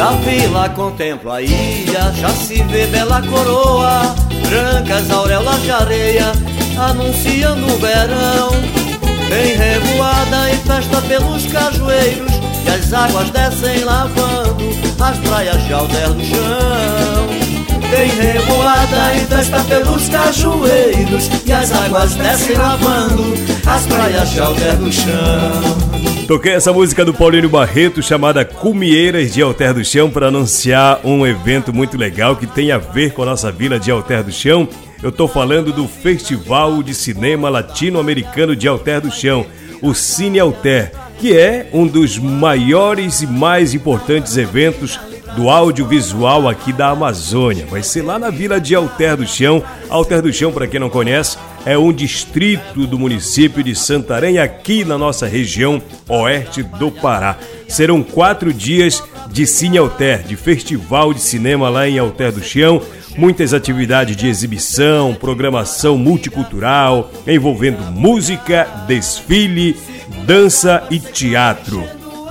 Da vila contemplo a ilha, já se vê bela coroa, brancas auréolas de areia, anunciando o verão. Tem revoada e festa pelos cajueiros, e as águas descem lavando as praias de alter do chão. Tem revoada e festa pelos cajueiros E as águas descem lavando as praias de alter do chão Toquei essa música do Paulinho Barreto chamada Cumieiras de Alter do Chão para anunciar um evento muito legal que tem a ver com a nossa vila de Alter do Chão. Eu tô falando do Festival de Cinema Latino-Americano de Alter do Chão, o Cine Alter, que é um dos maiores e mais importantes eventos do audiovisual aqui da Amazônia. Vai ser lá na vila de Alter do Chão. Alter do Chão, para quem não conhece, é um distrito do município de Santarém, aqui na nossa região oeste do Pará. Serão quatro dias de Cine Alter, de festival de cinema lá em Alter do Chão. Muitas atividades de exibição, programação multicultural, envolvendo música, desfile, dança e teatro.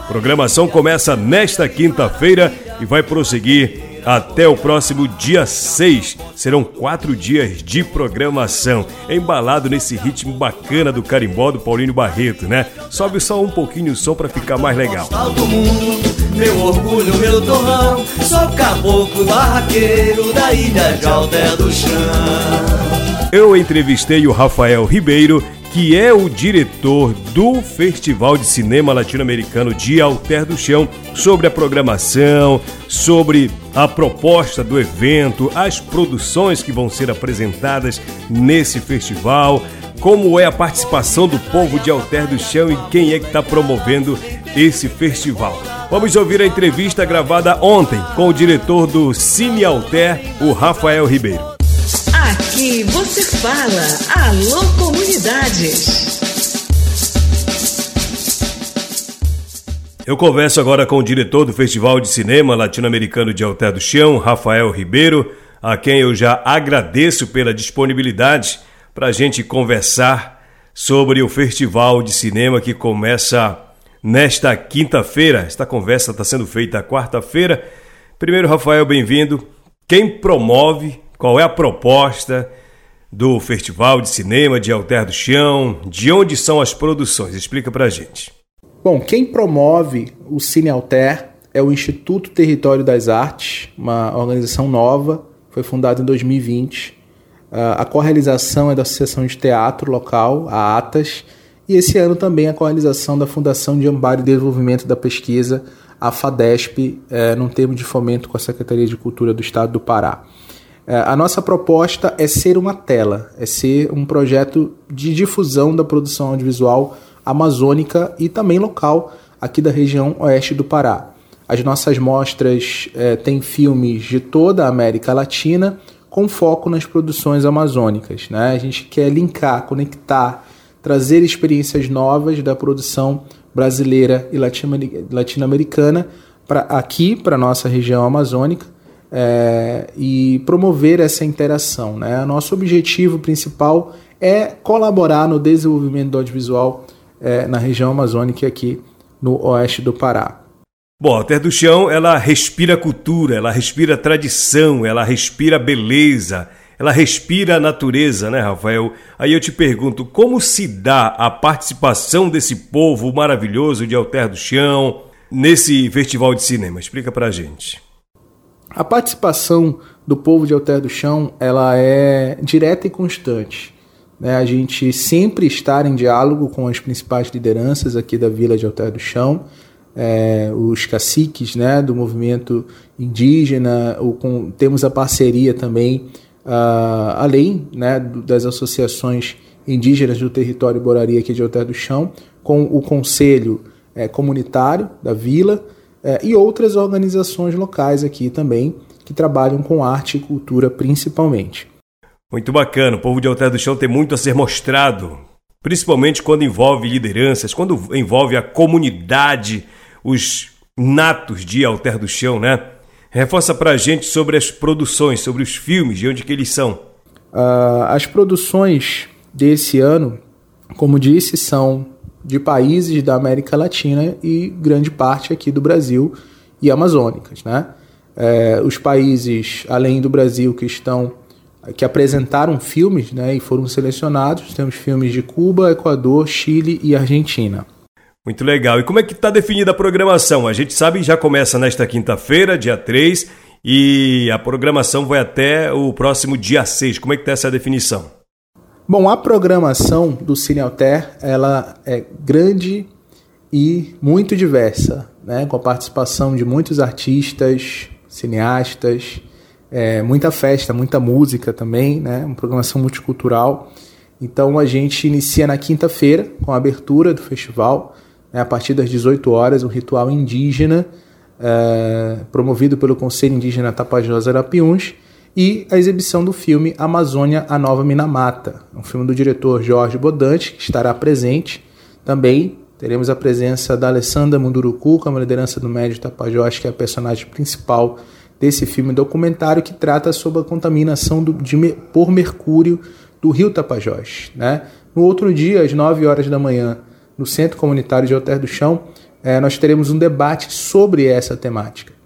Programação começa nesta quinta-feira e vai prosseguir até o próximo dia 6. Serão quatro dias de programação, embalado nesse ritmo bacana do carimbó do Paulinho Barreto, né? Sobe só um pouquinho o som para ficar mais legal. Meu orgulho, meu torrão, sou caboclo barraqueiro da ilha de Alter do Chão. Eu entrevistei o Rafael Ribeiro, que é o diretor do Festival de Cinema Latino-Americano de Alter do Chão, sobre a programação, sobre a proposta do evento, as produções que vão ser apresentadas nesse festival, como é a participação do povo de Alter do Chão e quem é que está promovendo esse festival. Vamos ouvir a entrevista gravada ontem com o diretor do Cine Alter, o Rafael Ribeiro. Aqui você fala. Alô, comunidades. Eu converso agora com o diretor do Festival de Cinema Latino-Americano de Alter do Chão, Rafael Ribeiro, a quem eu já agradeço pela disponibilidade para a gente conversar sobre o Festival de Cinema que começa nesta quinta-feira. Esta conversa está sendo feita quarta-feira. Primeiro, Rafael, bem-vindo. Quem promove qual é a proposta do Festival de Cinema de Alter do Chão? De onde são as produções? Explica pra gente. Bom, quem promove o Cine Alter é o Instituto Território das Artes, uma organização nova, foi fundada em 2020. A co-realização é da Associação de Teatro Local, a ATAS, e esse ano também a co-realização da Fundação de Amparo e Desenvolvimento da Pesquisa, a FADESP, é, num termo de fomento com a Secretaria de Cultura do Estado do Pará. É, a nossa proposta é ser uma tela, é ser um projeto de difusão da produção audiovisual amazônica e também local aqui da região oeste do Pará. As nossas mostras é, têm filmes de toda a América Latina com foco nas produções amazônicas. Né? A gente quer linkar, conectar, trazer experiências novas da produção brasileira e latino-americana aqui para a nossa região amazônica é, e promover essa interação. Né? Nosso objetivo principal é colaborar no desenvolvimento do audiovisual é, na região amazônica aqui no oeste do Pará. Bom, a Terra do Chão, ela respira cultura, ela respira tradição, ela respira beleza, ela respira natureza, né, Rafael? Aí eu te pergunto, como se dá a participação desse povo maravilhoso de Alter do Chão nesse festival de cinema? Explica pra gente. A participação do povo de Alter do Chão ela é direta e constante. Né? A gente sempre está em diálogo com as principais lideranças aqui da Vila de Alter do Chão, é, os caciques né, do movimento indígena, o, com, temos a parceria também, uh, além né, das associações indígenas do território Borari aqui de Alter do Chão, com o Conselho é, Comunitário da Vila, é, e outras organizações locais aqui também que trabalham com arte e cultura principalmente. Muito bacana, o povo de Alter do Chão tem muito a ser mostrado, principalmente quando envolve lideranças, quando envolve a comunidade, os natos de Alter do Chão, né? Reforça pra gente sobre as produções, sobre os filmes, de onde que eles são. Uh, as produções desse ano, como disse, são de países da América Latina e grande parte aqui do Brasil e amazônicas. Né? É, os países, além do Brasil, que estão que apresentaram filmes né, e foram selecionados, temos filmes de Cuba, Equador, Chile e Argentina. Muito legal. E como é que está definida a programação? A gente sabe que já começa nesta quinta-feira, dia 3, e a programação vai até o próximo dia 6. Como é que está essa definição? Bom, a programação do Cine Alter, ela é grande e muito diversa, né? com a participação de muitos artistas, cineastas, é, muita festa, muita música também, né? uma programação multicultural. Então a gente inicia na quinta-feira com a abertura do festival, né? a partir das 18 horas, um ritual indígena é, promovido pelo Conselho Indígena Tapajós Arapiuns, e a exibição do filme Amazônia, a Nova Minamata, um filme do diretor Jorge Bodante, que estará presente. Também teremos a presença da Alessandra Munduruku, com a liderança do médio Tapajós, que é a personagem principal desse filme documentário que trata sobre a contaminação do, de, por mercúrio do rio Tapajós. Né? No outro dia, às 9 horas da manhã, no Centro Comunitário de Alter do Chão, é, nós teremos um debate sobre essa temática.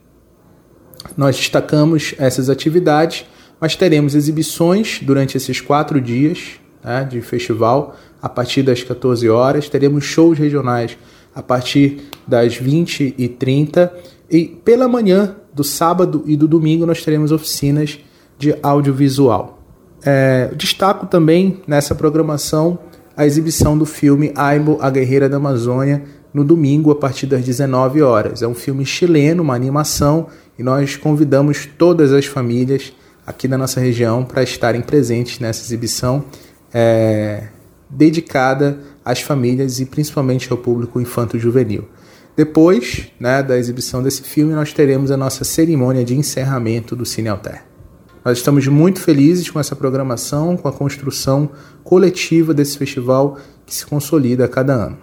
Nós destacamos essas atividades, mas teremos exibições durante esses quatro dias né, de festival, a partir das 14 horas, teremos shows regionais a partir das 20 e 30 e pela manhã do sábado e do domingo nós teremos oficinas de audiovisual. É, destaco também nessa programação a exibição do filme Aibo, a Guerreira da Amazônia, no domingo a partir das 19 horas. É um filme chileno, uma animação, e nós convidamos todas as famílias aqui da nossa região para estarem presentes nessa exibição é, dedicada às famílias e principalmente ao público infanto-juvenil. Depois né, da exibição desse filme, nós teremos a nossa cerimônia de encerramento do Cine Alter. Nós estamos muito felizes com essa programação, com a construção coletiva desse festival que se consolida a cada ano.